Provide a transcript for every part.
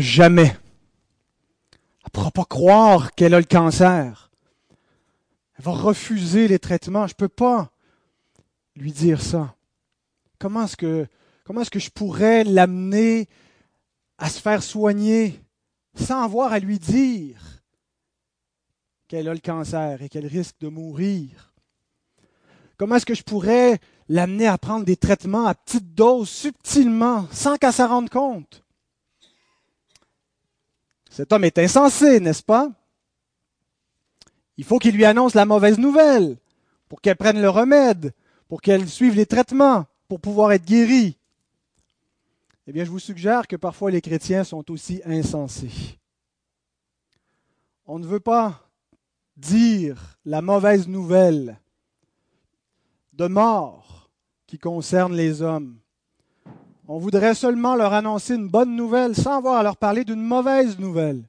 jamais. Elle ne pourra pas croire qu'elle a le cancer. Elle va refuser les traitements. Je ne peux pas lui dire ça. Comment est-ce que, comment est-ce que je pourrais l'amener à se faire soigner sans avoir à lui dire qu'elle a le cancer et qu'elle risque de mourir? Comment est-ce que je pourrais l'amener à prendre des traitements à petite dose, subtilement, sans qu'elle s'en rende compte? Cet homme est insensé, n'est-ce pas? Il faut qu'il lui annonce la mauvaise nouvelle pour qu'elle prenne le remède, pour qu'elle suive les traitements, pour pouvoir être guérie. Eh bien, je vous suggère que parfois les chrétiens sont aussi insensés. On ne veut pas dire la mauvaise nouvelle de mort qui concerne les hommes. On voudrait seulement leur annoncer une bonne nouvelle sans avoir à leur parler d'une mauvaise nouvelle.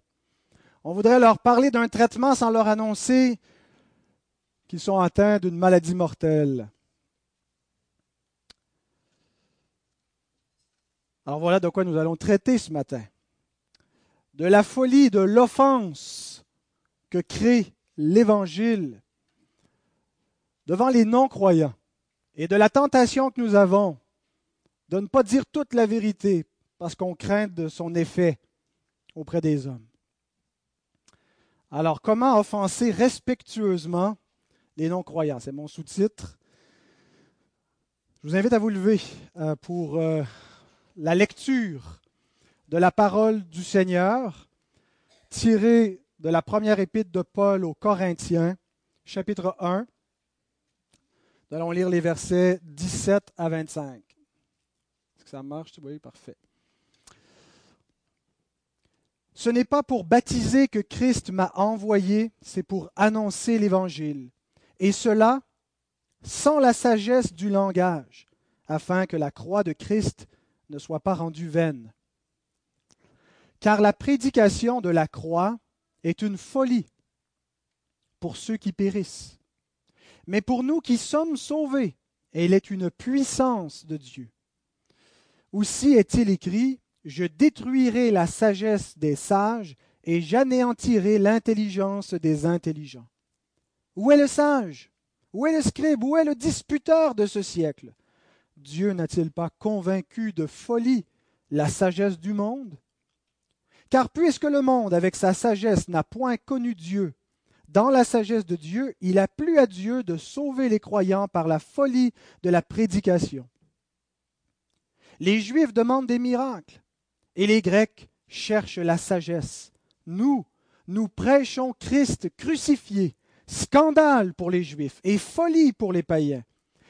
On voudrait leur parler d'un traitement sans leur annoncer qu'ils sont atteints d'une maladie mortelle. Alors voilà de quoi nous allons traiter ce matin. De la folie, de l'offense que crée l'Évangile devant les non-croyants et de la tentation que nous avons de ne pas dire toute la vérité parce qu'on craint de son effet auprès des hommes. Alors, comment offenser respectueusement les non-croyants? C'est mon sous-titre. Je vous invite à vous lever euh, pour euh, la lecture de la parole du Seigneur tirée de la première épître de Paul aux Corinthiens, chapitre 1. Nous allons lire les versets 17 à 25. Ça marche? Oui, parfait. Ce n'est pas pour baptiser que Christ m'a envoyé, c'est pour annoncer l'Évangile. Et cela sans la sagesse du langage, afin que la croix de Christ ne soit pas rendue vaine. Car la prédication de la croix est une folie pour ceux qui périssent. Mais pour nous qui sommes sauvés, elle est une puissance de Dieu. Aussi est-il écrit, je détruirai la sagesse des sages et j'anéantirai l'intelligence des intelligents. Où est le sage? Où est le scribe? Où est le disputeur de ce siècle? Dieu n'a-t-il pas convaincu de folie la sagesse du monde? Car puisque le monde, avec sa sagesse, n'a point connu Dieu, dans la sagesse de Dieu, il a plu à Dieu de sauver les croyants par la folie de la prédication. Les Juifs demandent des miracles et les Grecs cherchent la sagesse. Nous, nous prêchons Christ crucifié, scandale pour les Juifs et folie pour les païens,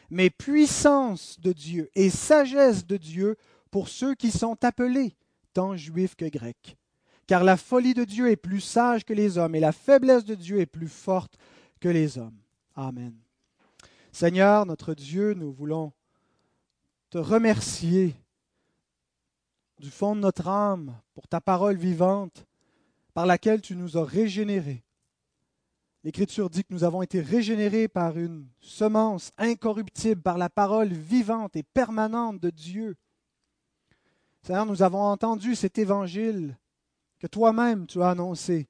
mais puissance de Dieu et sagesse de Dieu pour ceux qui sont appelés, tant juifs que grecs. Car la folie de Dieu est plus sage que les hommes et la faiblesse de Dieu est plus forte que les hommes. Amen. Seigneur, notre Dieu, nous voulons te remercier du fond de notre âme pour ta parole vivante par laquelle tu nous as régénérés. L'Écriture dit que nous avons été régénérés par une semence incorruptible, par la parole vivante et permanente de Dieu. Seigneur, nous avons entendu cet évangile que toi-même tu as annoncé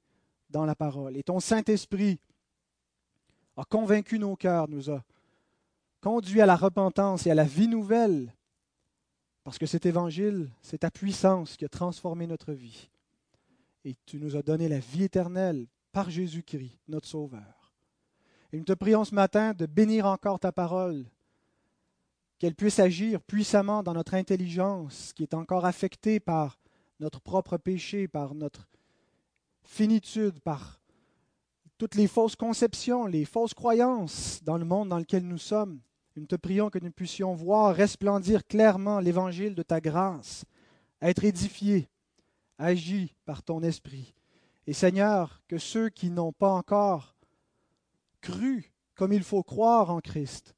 dans la parole. Et ton Saint-Esprit a convaincu nos cœurs, nous a conduit à la repentance et à la vie nouvelle parce que cet évangile, c'est ta puissance qui a transformé notre vie. Et tu nous as donné la vie éternelle par Jésus-Christ, notre Sauveur. Et nous te prions ce matin de bénir encore ta parole, qu'elle puisse agir puissamment dans notre intelligence qui est encore affectée par notre propre péché, par notre finitude, par toutes les fausses conceptions, les fausses croyances dans le monde dans lequel nous sommes. Nous te prions que nous puissions voir resplendir clairement l'évangile de ta grâce, être édifiés, agis par ton esprit. Et Seigneur, que ceux qui n'ont pas encore cru comme il faut croire en Christ,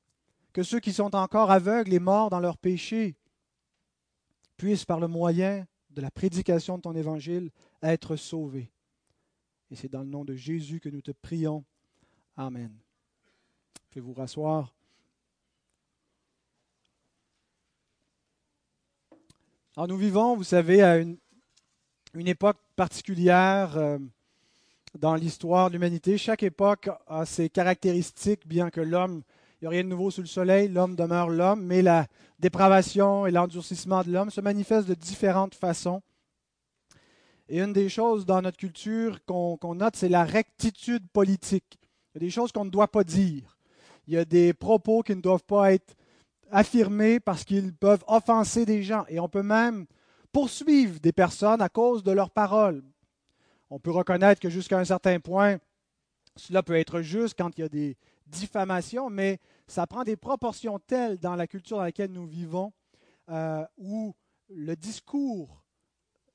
que ceux qui sont encore aveugles et morts dans leurs péchés, puissent par le moyen de la prédication de ton évangile être sauvés. Et c'est dans le nom de Jésus que nous te prions. Amen. Je vais vous rasseoir. Alors nous vivons, vous savez, à une, époque particulière euh, dans l'histoire de l'humanité. Chaque époque a ses caractéristiques, bien que l'homme, il n'y a rien de nouveau sous le soleil, l'homme demeure l'homme, mais la dépravation et l'endurcissement de l'homme se manifestent de différentes façons. Et une des choses dans notre culture qu'on note, c'est la rectitude politique. Il y a des choses qu'on ne doit pas dire. Il y a des propos qui ne doivent pas être affirmés parce qu'ils peuvent offenser des gens. Et on peut même poursuivre des personnes à cause de leurs paroles. On peut reconnaître que jusqu'à un certain point, cela peut être juste quand il y a des diffamations, mais ça prend des proportions telles dans la culture dans laquelle nous vivons, euh, où le discours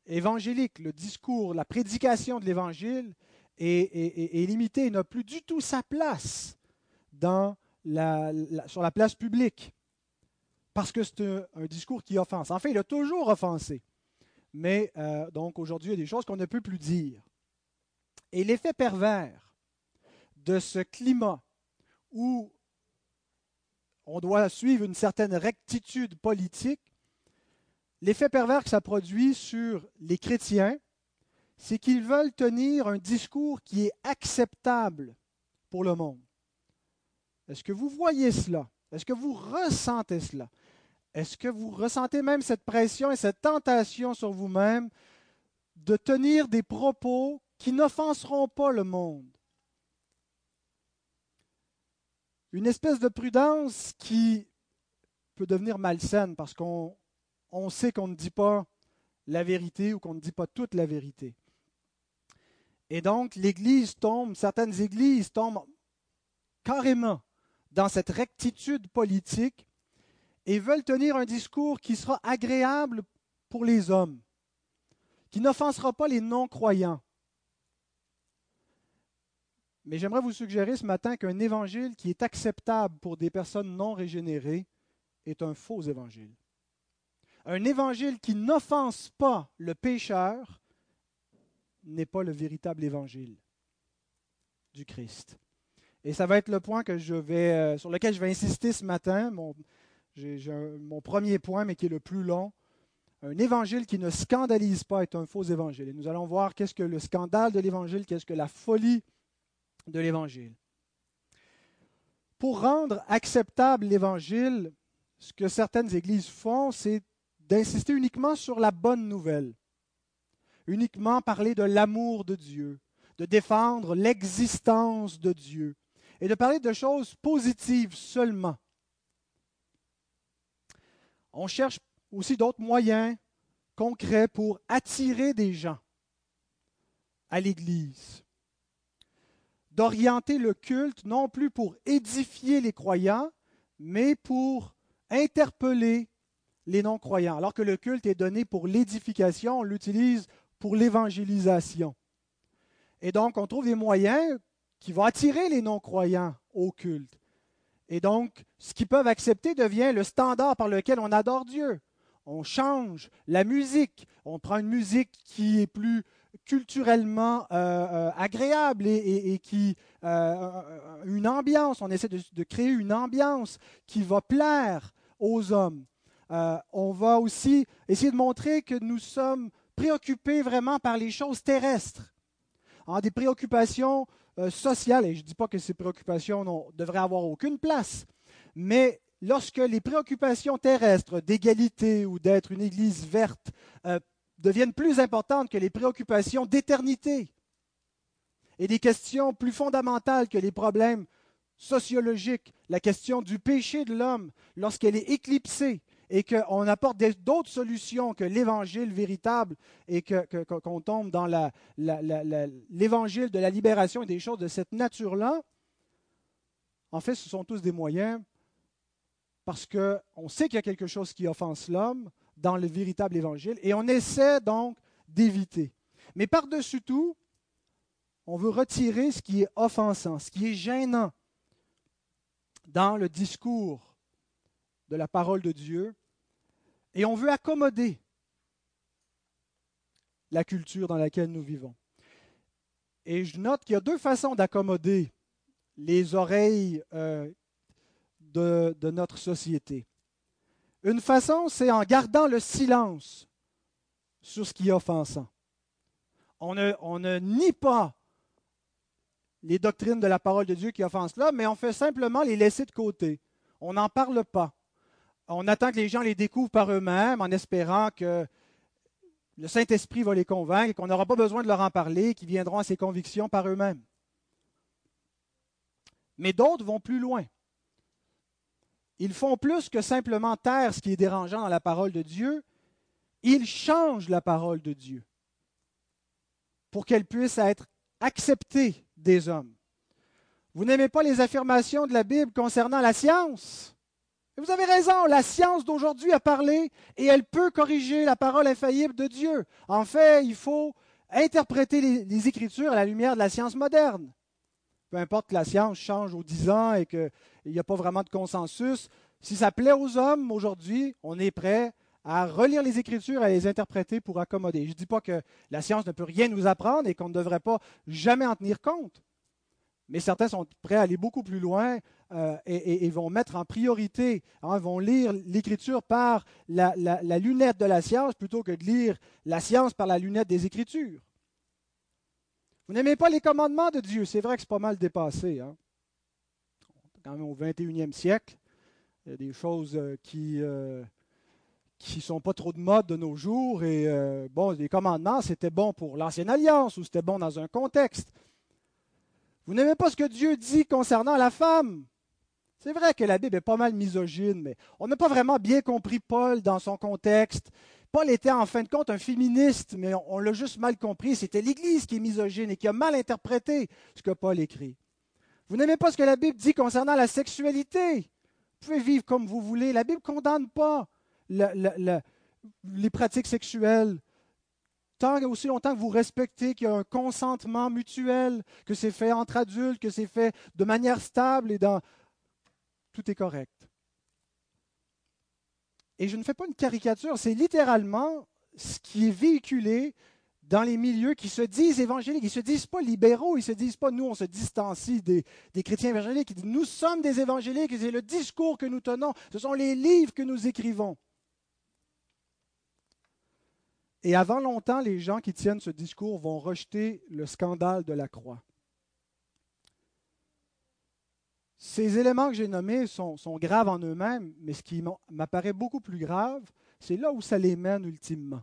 évangélique, le discours, la prédication de l'Évangile est, limité et n'a plus du tout sa place sur la place publique. Parce que c'est un, discours qui offense. En fait, il a toujours offensé. Mais euh, donc aujourd'hui, il y a des choses qu'on ne peut plus dire. Et l'effet pervers de ce climat où on doit suivre une certaine rectitude politique l'effet pervers que ça produit sur les chrétiens, c'est qu'ils veulent tenir un discours qui est acceptable pour le monde. Est-ce que vous voyez cela? Est-ce que vous ressentez cela? Est-ce que vous ressentez même cette pression et cette tentation sur vous-même de tenir des propos qui n'offenseront pas le monde? Une espèce de prudence qui peut devenir malsaine parce qu'on on sait qu'on ne dit pas la vérité ou qu'on ne dit pas toute la vérité. Et donc, l'Église tombe, certaines églises tombent carrément dans cette rectitude politique et veulent tenir un discours qui sera agréable pour les hommes, qui n'offensera pas les non-croyants. Mais j'aimerais vous suggérer ce matin qu'un évangile qui est acceptable pour des personnes non régénérées est un faux évangile un évangile qui n'offense pas le pécheur n'est pas le véritable évangile du Christ. Et ça va être le point euh, sur lequel je vais insister ce matin, mon premier point, mais qui est le plus long. Un évangile qui ne scandalise pas est un faux évangile. Et nous allons voir qu'est-ce que le scandale de l'évangile, qu'est-ce que la folie de l'évangile. Pour rendre acceptable l'évangile, ce que certaines églises font, c'est d'insister uniquement sur la bonne nouvelle, uniquement parler de l'amour de Dieu, de défendre l'existence de Dieu et de parler de choses positives seulement. On cherche aussi d'autres moyens concrets pour attirer des gens à l'Église, d'orienter le culte non plus pour édifier les croyants, mais pour interpeller les non-croyants. Alors que le culte est donné pour l'édification, on l'utilise pour l'évangélisation. Et donc, on trouve des moyens qui vont attirer les non-croyants au culte. Et donc, ce qu'ils peuvent accepter devient le standard par lequel on adore Dieu. On change la musique, on prend une musique qui est plus culturellement euh, euh, agréable et, qui euh, une ambiance. On essaie de, créer une ambiance qui va plaire aux hommes. On va aussi essayer de montrer que nous sommes préoccupés vraiment par les choses terrestres, hein, des préoccupations sociales. Et je ne dis pas que ces préoccupations ne devraient avoir aucune place, mais lorsque les préoccupations terrestres d'égalité ou d'être une Église verte euh, deviennent plus importantes que les préoccupations d'éternité et des questions plus fondamentales que les problèmes sociologiques, la question du péché de l'homme, lorsqu'elle est éclipsée, et qu'on apporte d'autres solutions que l'évangile véritable et qu'on tombe dans l'évangile de la libération et des choses de cette nature-là, en fait, ce sont tous des moyens parce qu'on sait qu'il y a quelque chose qui offense l'homme dans le véritable évangile et on essaie donc d'éviter. Mais par-dessus tout, on veut retirer ce qui est offensant, ce qui est gênant dans le discours de la parole de Dieu et on veut accommoder la culture dans laquelle nous vivons. Et je note qu'il y a deux façons d'accommoder les oreilles euh, de, notre société. Une façon, c'est en gardant le silence sur ce qui est offensant. On ne, on ne nie pas les doctrines de la parole de Dieu qui offensent là, mais on fait simplement les laisser de côté. On n'en parle pas. On attend que les gens les découvrent par eux-mêmes en espérant que le Saint-Esprit va les convaincre qu'on n'aura pas besoin de leur en parler, qu'ils viendront à ces convictions par eux-mêmes. Mais d'autres vont plus loin. Ils font plus que simplement taire ce qui est dérangeant dans la parole de Dieu. Ils changent la parole de Dieu pour qu'elle puisse être acceptée des hommes. Vous n'aimez pas les affirmations de la Bible concernant la science? Vous avez raison, la science d'aujourd'hui a parlé et elle peut corriger la parole infaillible de Dieu. En fait, il faut interpréter les, Écritures à la lumière de la science moderne. Peu importe que la science change aux dix ans et qu'il n'y a pas vraiment de consensus, si ça plaît aux hommes aujourd'hui, on est prêt à relire les Écritures, à les interpréter pour accommoder. Je ne dis pas que la science ne peut rien nous apprendre et qu'on ne devrait pas jamais en tenir compte. Mais certains sont prêts à aller beaucoup plus loin euh, et, vont mettre en priorité, hein, vont lire l'Écriture par la, lunette de la science plutôt que de lire la science par la lunette des Écritures. Vous n'aimez pas les commandements de Dieu, c'est vrai que c'est pas mal dépassé. Hein? Quand même au 21e siècle, il y a des choses euh, qui ne euh, sont pas trop de mode de nos jours. Et bon, les commandements, c'était bon pour l'ancienne alliance ou c'était bon dans un contexte. Vous n'aimez pas ce que Dieu dit concernant la femme. C'est vrai que la Bible est pas mal misogyne, mais on n'a pas vraiment bien compris Paul dans son contexte. Paul était en fin de compte un féministe, mais on, l'a juste mal compris. C'était l'Église qui est misogyne et qui a mal interprété ce que Paul écrit. Vous n'aimez pas ce que la Bible dit concernant la sexualité? Vous pouvez vivre comme vous voulez. La Bible ne condamne pas les pratiques sexuelles. Tant et aussi longtemps que vous respectez qu'il y a un consentement mutuel, que c'est fait entre adultes, que c'est fait de manière stable et dans, tout est correct. Et je ne fais pas une caricature, c'est littéralement ce qui est véhiculé dans les milieux qui se disent évangéliques. Ils ne se disent pas libéraux, ils ne se disent pas nous, on se distancie des, chrétiens évangéliques. Ils disent nous sommes des évangéliques, c'est le discours que nous tenons, ce sont les livres que nous écrivons. Et avant longtemps, les gens qui tiennent ce discours vont rejeter le scandale de la croix. Ces éléments que j'ai nommés sont, graves en eux-mêmes, mais ce qui m'apparaît beaucoup plus grave, c'est là où ça les mène ultimement.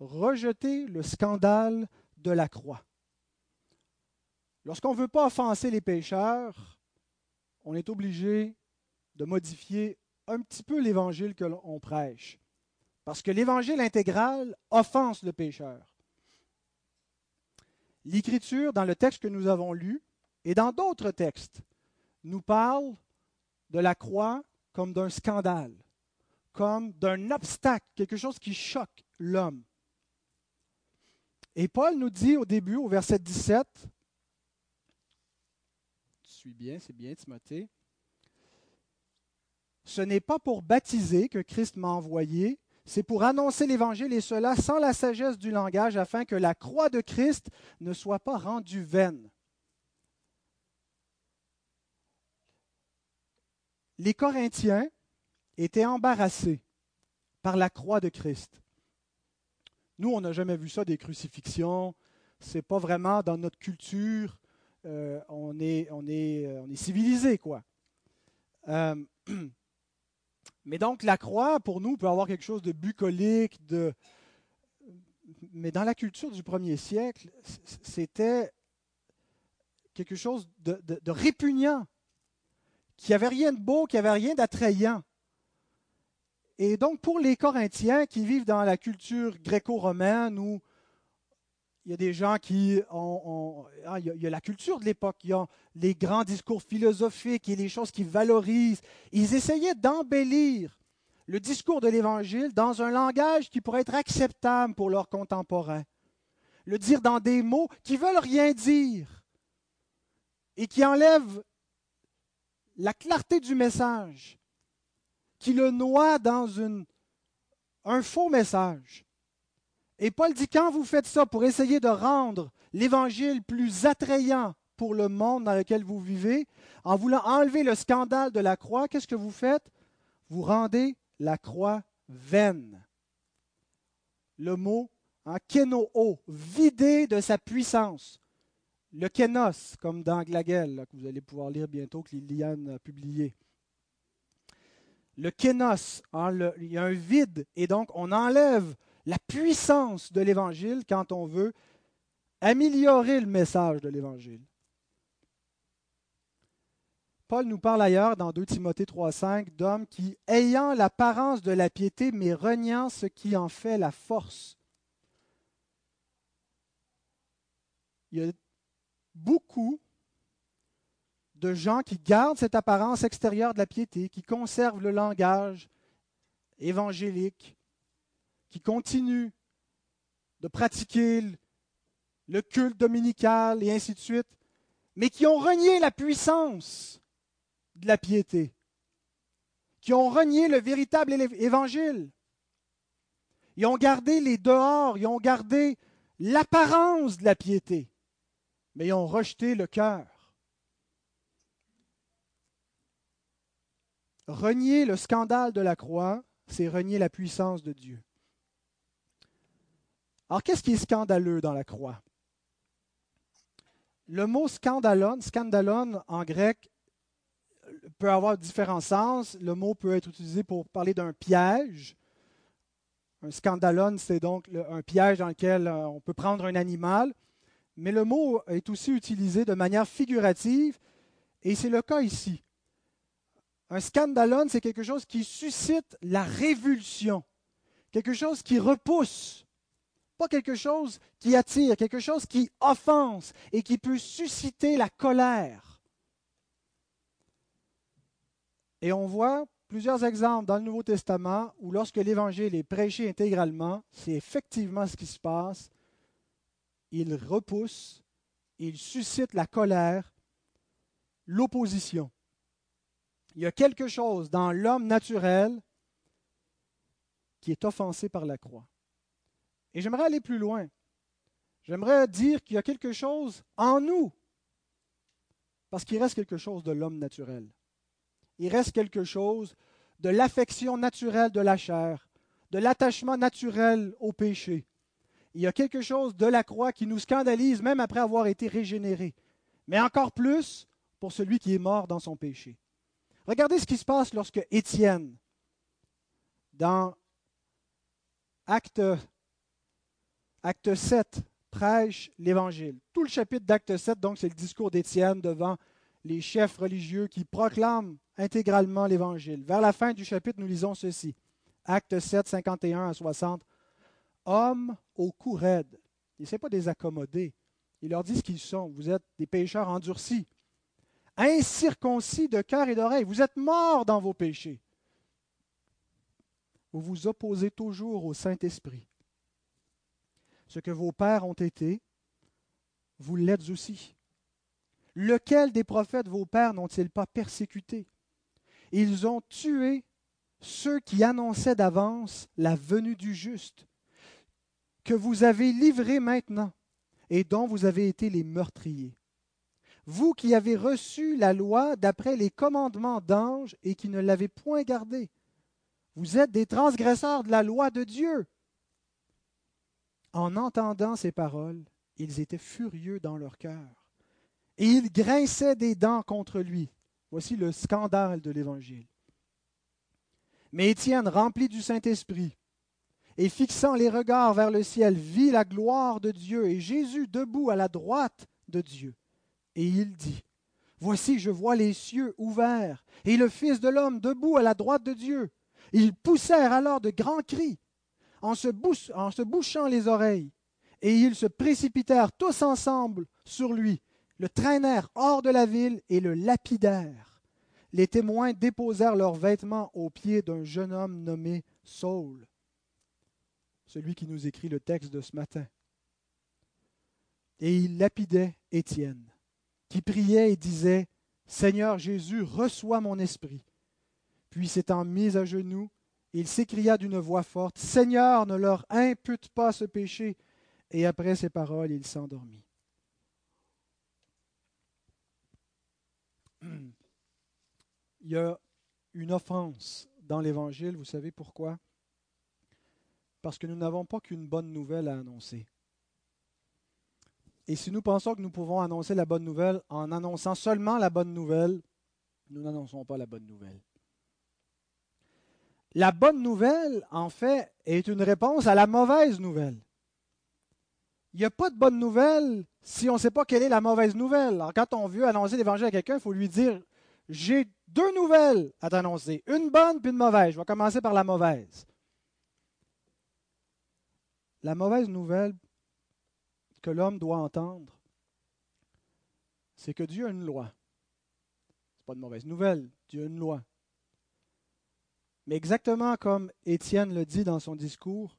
Rejeter le scandale de la croix. Lorsqu'on ne veut pas offenser les pécheurs, on est obligé de modifier un petit peu l'évangile que l'on prêche. Parce que l'évangile intégral offense le pécheur. L'Écriture, dans le texte que nous avons lu, et dans d'autres textes, nous parle de la croix comme d'un scandale, comme d'un obstacle, quelque chose qui choque l'homme. Et Paul nous dit au début, au verset 17, tu suis bien, c'est bien Timothée, ce n'est pas pour baptiser que Christ m'a envoyé, c'est pour annoncer l'Évangile et cela sans la sagesse du langage afin que la croix de Christ ne soit pas rendue vaine. Les Corinthiens étaient embarrassés par la croix de Christ. Nous, on n'a jamais vu ça, des crucifixions. Ce n'est pas vraiment dans notre culture. Euh, on, est, on, euh, civilisé, quoi. Euh, mais donc, la croix, pour nous, peut avoir quelque chose de bucolique, de... mais dans la culture du premier siècle, c'était quelque chose de répugnant qui avait rien de beau, qui avait rien d'attrayant. Et donc, pour les Corinthiens qui vivent dans la culture gréco-romaine où il y a des gens qui ont. Ah, il, y a, la culture de l'époque, il y a les grands discours philosophiques et les choses qui valorisent. Ils essayaient d'embellir le discours de l'Évangile dans un langage qui pourrait être acceptable pour leurs contemporains. Le dire dans des mots qui veulent rien dire et qui enlèvent la clarté du message, qui le noie dans un faux message. Et Paul dit, quand vous faites ça pour essayer de rendre l'Évangile plus attrayant pour le monde dans lequel vous vivez, en voulant enlever le scandale de la croix, qu'est-ce que vous faites? Vous rendez la croix vaine. Le mot hein, kenoo, vidé de sa puissance. Le kénos, comme dans Glagel, que vous allez pouvoir lire bientôt, que Liliane a publié. Le kénos, hein, il y a un vide, et donc on enlève la puissance de l'Évangile quand on veut améliorer le message de l'Évangile. Paul nous parle ailleurs dans 2 Timothée 3.5 d'hommes qui, ayant l'apparence de la piété, mais reniant ce qui en fait la force. Il y a beaucoup de gens qui gardent cette apparence extérieure de la piété, qui conservent le langage évangélique, qui continuent de pratiquer le culte dominical et ainsi de suite, mais qui ont renié la puissance de la piété, qui ont renié le véritable évangile. Ils ont gardé les dehors, ils ont gardé l'apparence de la piété, mais ils ont rejeté le cœur. Renier le scandale de la croix, c'est renier la puissance de Dieu. Alors, qu'est-ce qui est scandaleux dans la croix? Le mot scandalon, scandalon en grec, peut avoir différents sens. Le mot peut être utilisé pour parler d'un piège. Un scandalon, c'est donc un piège dans lequel euh, on peut prendre un animal. Mais le mot est aussi utilisé de manière figurative, et c'est le cas ici. Un scandalon, c'est quelque chose qui suscite la révulsion, quelque chose qui repousse, pas quelque chose qui attire, quelque chose qui offense et qui peut susciter la colère. Et on voit plusieurs exemples dans le Nouveau Testament où lorsque l'Évangile est prêché intégralement, c'est effectivement ce qui se passe. Il repousse, il suscite la colère, l'opposition. Il y a quelque chose dans l'homme naturel qui est offensé par la croix. Et j'aimerais aller plus loin. J'aimerais dire qu'il y a quelque chose en nous, parce qu'il reste quelque chose de l'homme naturel il reste quelque chose de l'affection naturelle de la chair, de l'attachement naturel au péché. Il y a quelque chose de la croix qui nous scandalise même après avoir été régénéré, mais encore plus pour celui qui est mort dans son péché. Regardez ce qui se passe lorsque Étienne, dans Acte, acte 7, prêche l'Évangile. Tout le chapitre d'Acte 7, donc, c'est le discours d'Étienne devant les chefs religieux qui proclament intégralement l'Évangile. Vers la fin du chapitre, nous lisons ceci. Acte 7, 51 à 60. Hommes au cou raide. Il ne s'est pas des accommodés. Il leur dit ce qu'ils sont. Vous êtes des pécheurs endurcis, incirconcis de cœur et d'oreille. Vous êtes morts dans vos péchés. Vous vous opposez toujours au Saint-Esprit. Ce que vos pères ont été, vous l'êtes aussi. Lequel des prophètes vos pères n'ont-ils pas persécuté? Ils ont tué ceux qui annonçaient d'avance la venue du juste, que vous avez livré maintenant et dont vous avez été les meurtriers. Vous qui avez reçu la loi d'après les commandements d'anges et qui ne l'avez point gardée, vous êtes des transgresseurs de la loi de Dieu. En entendant ces paroles, ils étaient furieux dans leur cœur et il grinçait des dents contre lui. Voici le scandale de l'Évangile. Mais Étienne, rempli du Saint-Esprit, et fixant les regards vers le ciel, vit la gloire de Dieu et Jésus debout à la droite de Dieu. Et il dit, Voici, je vois les cieux ouverts, et le Fils de l'homme debout à la droite de Dieu. Ils poussèrent alors de grands cris, en se, bouchant les oreilles, et ils se précipitèrent tous ensemble sur lui, le traînèrent hors de la ville et le lapidèrent. Les témoins déposèrent leurs vêtements aux pieds d'un jeune homme nommé Saul, celui qui nous écrit le texte de ce matin. Et il lapidait Étienne, qui priait et disait, Seigneur Jésus, reçois mon esprit. Puis s'étant mis à genoux, il s'écria d'une voix forte, Seigneur, ne leur impute pas ce péché. Et après ces paroles, il s'endormit. il y a une offense dans l'Évangile. Vous savez pourquoi? Parce que nous n'avons pas qu'une bonne nouvelle à annoncer. Et si nous pensons que nous pouvons annoncer la bonne nouvelle en annonçant seulement la bonne nouvelle, nous n'annonçons pas la bonne nouvelle. La bonne nouvelle, en fait, est une réponse à la mauvaise nouvelle. Il n'y a pas de bonne nouvelle si on ne sait pas quelle est la mauvaise nouvelle. Quand on veut annoncer l'évangile à quelqu'un, il faut lui dire J'ai deux nouvelles à t'annoncer, une bonne puis une mauvaise. Je vais commencer par la mauvaise. La mauvaise nouvelle que l'homme doit entendre, c'est que Dieu a une loi. Ce n'est pas une mauvaise nouvelle, Dieu a une loi. Mais exactement comme Étienne le dit dans son discours,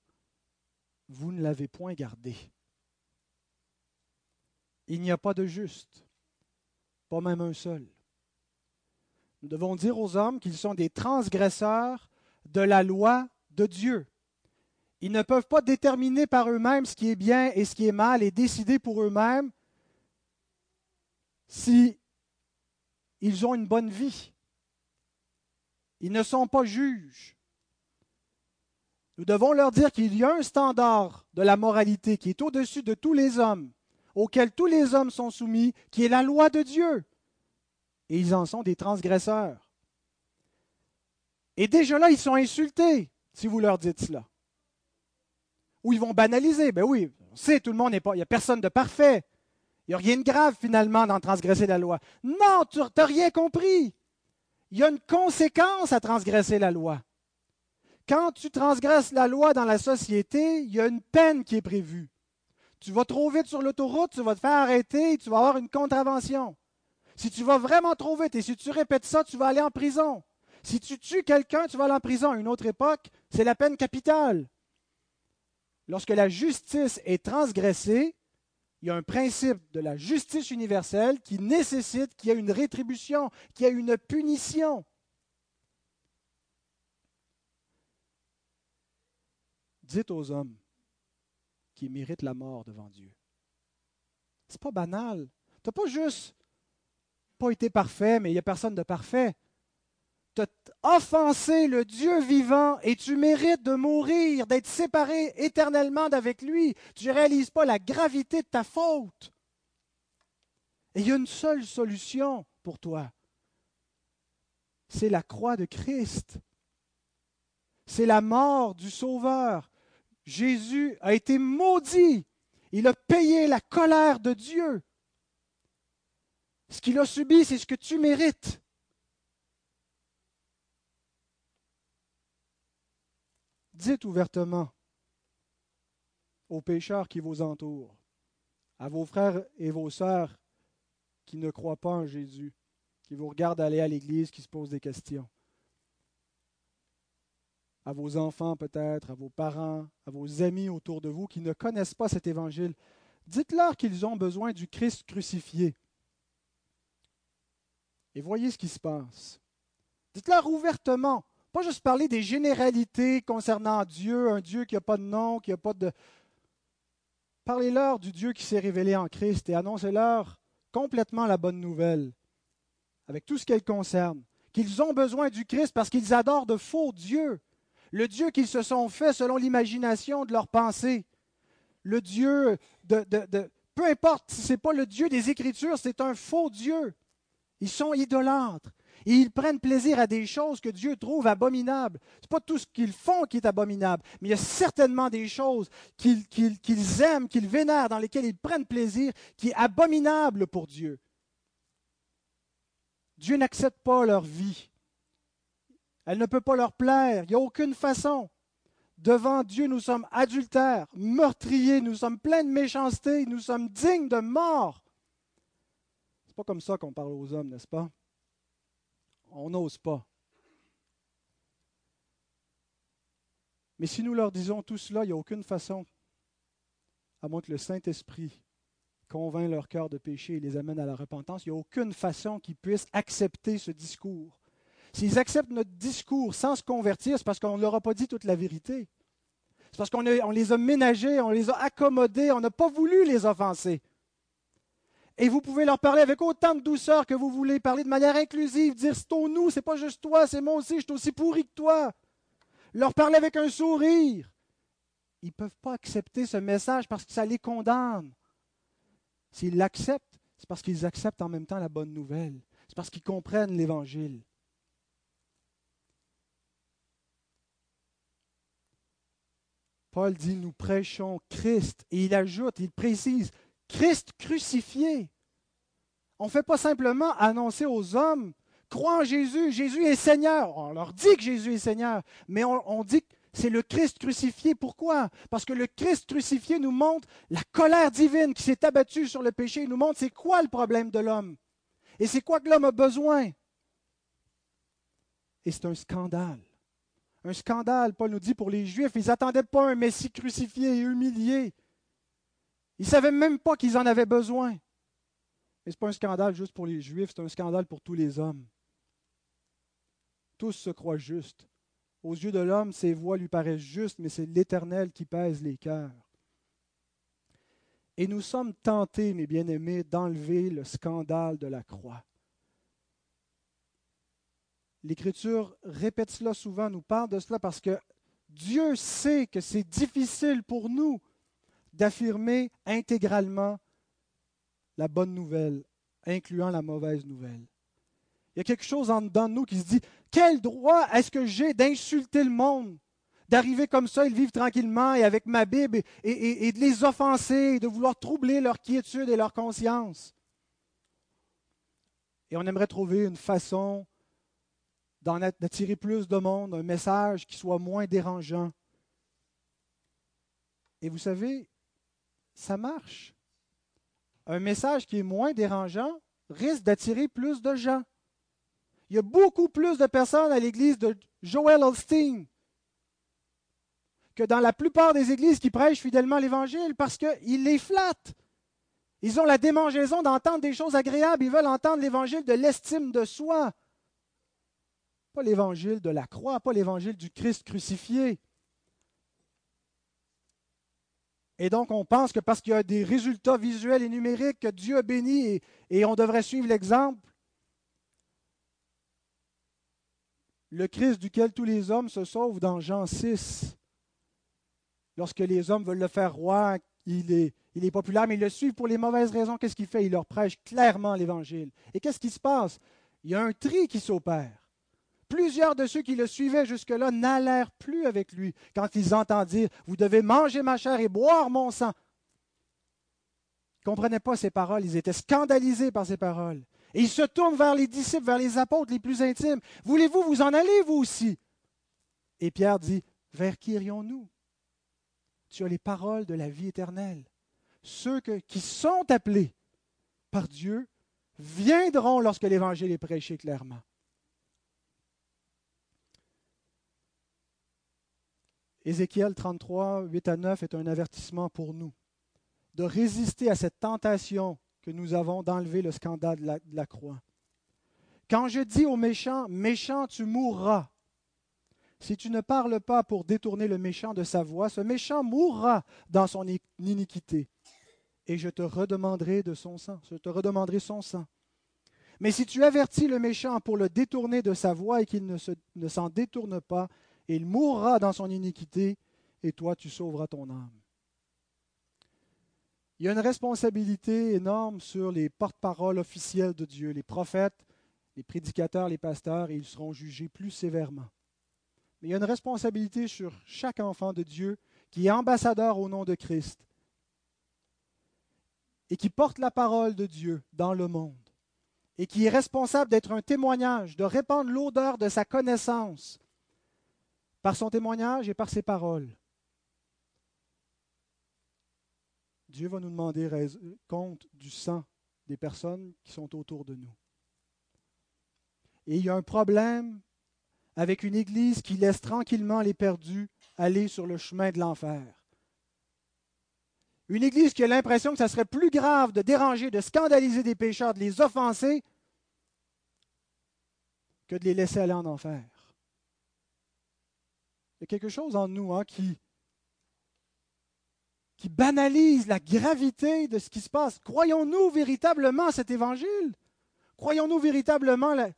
vous ne l'avez point gardé. Il n'y a pas de juste, pas même un seul. Nous devons dire aux hommes qu'ils sont des transgresseurs de la loi de Dieu. Ils ne peuvent pas déterminer par eux-mêmes ce qui est bien et ce qui est mal et décider pour eux-mêmes si ils ont une bonne vie. Ils ne sont pas juges. Nous devons leur dire qu'il y a un standard de la moralité qui est au-dessus de tous les hommes, auquel tous les hommes sont soumis, qui est la loi de Dieu. Et ils en sont des transgresseurs. Et déjà là, ils sont insultés si vous leur dites cela ou ils vont banaliser. Ben oui, on sait, tout le monde n'est pas, il n'y a personne de parfait. Il n'y a rien de grave finalement dans transgresser la loi. Non, tu n'as rien compris. Il y a une conséquence à transgresser la loi. Quand tu transgresses la loi dans la société, il y a une peine qui est prévue. Tu vas trop vite sur l'autoroute, tu vas te faire arrêter tu vas avoir une contravention. Si tu vas vraiment trop vite et si tu répètes ça, tu vas aller en prison. Si tu tues quelqu'un, tu vas aller en prison. À une autre époque, c'est la peine capitale. Lorsque la justice est transgressée, il y a un principe de la justice universelle qui nécessite qu'il y ait une rétribution, qu'il y ait une punition. Dites aux hommes qui méritent la mort devant Dieu. C'est pas banal. Tu n'as pas juste pas été parfait, mais il n'y a personne de parfait t'as offensé le Dieu vivant et tu mérites de mourir, d'être séparé éternellement d'avec lui. Tu ne réalises pas la gravité de ta faute. Et il y a une seule solution pour toi. C'est la croix de Christ. C'est la mort du Sauveur. Jésus a été maudit. Il a payé la colère de Dieu. Ce qu'il a subi, c'est ce que tu mérites. Dites ouvertement aux pécheurs qui vous entourent, à vos frères et vos sœurs qui ne croient pas en Jésus, qui vous regardent aller à l'église, qui se posent des questions, à vos enfants peut-être, à vos parents, à vos amis autour de vous qui ne connaissent pas cet évangile. Dites-leur qu'ils ont besoin du Christ crucifié. Et voyez ce qui se passe. Dites-leur ouvertement, pas juste parler des généralités concernant Dieu, un Dieu qui n'a pas de nom, qui n'a pas de... Parlez-leur du Dieu qui s'est révélé en Christ et annoncez-leur complètement la bonne nouvelle, avec tout ce qu'elle concerne, qu'ils ont besoin du Christ parce qu'ils adorent de faux dieux, le Dieu qu'ils se sont fait selon l'imagination de leur pensée, le Dieu de... de, peu importe si ce n'est pas le Dieu des Écritures, c'est un faux Dieu. Ils sont idolâtres. Et ils prennent plaisir à des choses que Dieu trouve abominables. Ce n'est pas tout ce qu'ils font qui est abominable, mais il y a certainement des choses qu'ils aiment, qu'ils vénèrent, dans lesquelles ils prennent plaisir, qui est abominable pour Dieu. Dieu n'accepte pas leur vie. Elle ne peut pas leur plaire. Il n'y a aucune façon. Devant Dieu, nous sommes adultères, meurtriers, nous sommes pleins de méchanceté, nous sommes dignes de mort. C'est pas comme ça qu'on parle aux hommes, n'est-ce pas? On n'ose pas. Mais si nous leur disons tout cela, il n'y a aucune façon, à moins que le Saint-Esprit convainc leur cœur de péché et les amène à la repentance, il n'y a aucune façon qu'ils puissent accepter ce discours. S'ils acceptent notre discours sans se convertir, c'est parce qu'on ne leur a pas dit toute la vérité. C'est parce qu'on les a ménagés, on les a accommodés, on n'a pas voulu les offenser. Et vous pouvez leur parler avec autant de douceur que vous voulez, parler de manière inclusive, dire c'est ton nous, c'est pas juste toi, c'est moi aussi, je suis aussi pourri que toi. Leur parler avec un sourire. ils ne peuvent pas accepter ce message parce que ça les condamne. S'ils l'acceptent, c'est parce qu'ils acceptent en même temps la bonne nouvelle. C'est parce qu'ils comprennent l'Évangile. Paul dit, nous prêchons Christ. Et il ajoute, il précise, Christ crucifié. On ne fait pas simplement annoncer aux hommes, crois en Jésus, Jésus est Seigneur. On leur dit que Jésus est Seigneur, mais on, dit que c'est le Christ crucifié. Pourquoi? Parce que le Christ crucifié nous montre la colère divine qui s'est abattue sur le péché. Il nous montre c'est quoi le problème de l'homme. Et c'est quoi que l'homme a besoin. Et c'est un scandale. Un scandale, Paul nous dit, pour les Juifs. Ils n'attendaient pas un Messie crucifié et humilié. Ils ne savaient même pas qu'ils en avaient besoin. Mais ce n'est pas un scandale juste pour les Juifs, c'est un scandale pour tous les hommes. Tous se croient justes. Aux yeux de l'homme, ses voix lui paraissent justes, mais c'est l'Éternel qui pèse les cœurs. Et nous sommes tentés, mes bien-aimés, d'enlever le scandale de la croix. L'Écriture répète cela souvent, nous parle de cela parce que Dieu sait que c'est difficile pour nous d'affirmer intégralement la bonne nouvelle, incluant la mauvaise nouvelle. Il y a quelque chose en dedans de nous qui se dit, quel droit est-ce que j'ai d'insulter le monde, d'arriver comme ça, ils vivent tranquillement et avec ma Bible et, et de les offenser, et de vouloir troubler leur quiétude et leur conscience? Et on aimerait trouver une façon d'attirer plus de monde, un message qui soit moins dérangeant. Et vous savez, ça marche. Un message qui est moins dérangeant risque d'attirer plus de gens. Il y a beaucoup plus de personnes à l'église de Joel Osteen que dans la plupart des églises qui prêchent fidèlement l'Évangile parce qu'ils les flattent. Ils ont la démangeaison d'entendre des choses agréables. Ils veulent entendre l'Évangile de l'estime de soi. Pas l'Évangile de la croix, pas l'Évangile du Christ crucifié. Et donc, on pense que parce qu'il y a des résultats visuels et numériques que Dieu a béni et, on devrait suivre l'exemple, le Christ duquel tous les hommes se sauvent dans Jean 6. Lorsque les hommes veulent le faire roi, il est populaire, mais ils le suivent pour les mauvaises raisons. Qu'est-ce qu'il fait? Il leur prêche clairement l'Évangile. Et qu'est-ce qui se passe? Il y a un tri qui s'opère. Plusieurs de ceux qui le suivaient jusque-là n'allèrent plus avec lui quand ils entendent dire Vous devez manger ma chair et boire mon sang. Ils ne comprenaient pas ces paroles, ils étaient scandalisés par ces paroles. Et il se tourne vers les disciples, vers les apôtres les plus intimes. Voulez-vous vous en aller, vous aussi Et Pierre dit, vers qui irions-nous? Tu as les paroles de la vie éternelle. Ceux qui sont appelés par Dieu viendront lorsque l'Évangile est prêché clairement. Ézéchiel 33, 8 à 9 est un avertissement pour nous de résister à cette tentation que nous avons d'enlever le scandale de la, croix. Quand je dis au méchant, méchant, tu mourras, si tu ne parles pas pour détourner le méchant de sa voix, ce méchant mourra dans son iniquité, et je te redemanderai de son sang, je te redemanderai son sang. Mais si tu avertis le méchant pour le détourner de sa voix et qu'il ne s'en détourne pas, il mourra dans son iniquité, et toi tu sauveras ton âme. Il y a une responsabilité énorme sur les porte-paroles officiels de Dieu, les prophètes, les prédicateurs, les pasteurs, et ils seront jugés plus sévèrement. Mais il y a une responsabilité sur chaque enfant de Dieu qui est ambassadeur au nom de Christ et qui porte la parole de Dieu dans le monde et qui est responsable d'être un témoignage, de répandre l'odeur de sa connaissance par son témoignage et par ses paroles. Dieu va nous demander compte du sang des personnes qui sont autour de nous. Et il y a un problème avec une Église qui laisse tranquillement les perdus aller sur le chemin de l'enfer. Une Église qui a l'impression que ça serait plus grave de déranger, de scandaliser des pécheurs, de les offenser, que de les laisser aller en enfer. Il y a quelque chose en nous hein, qui, banalise la gravité de ce qui se passe. Croyons-nous véritablement cet évangile? Croyons-nous véritablement la,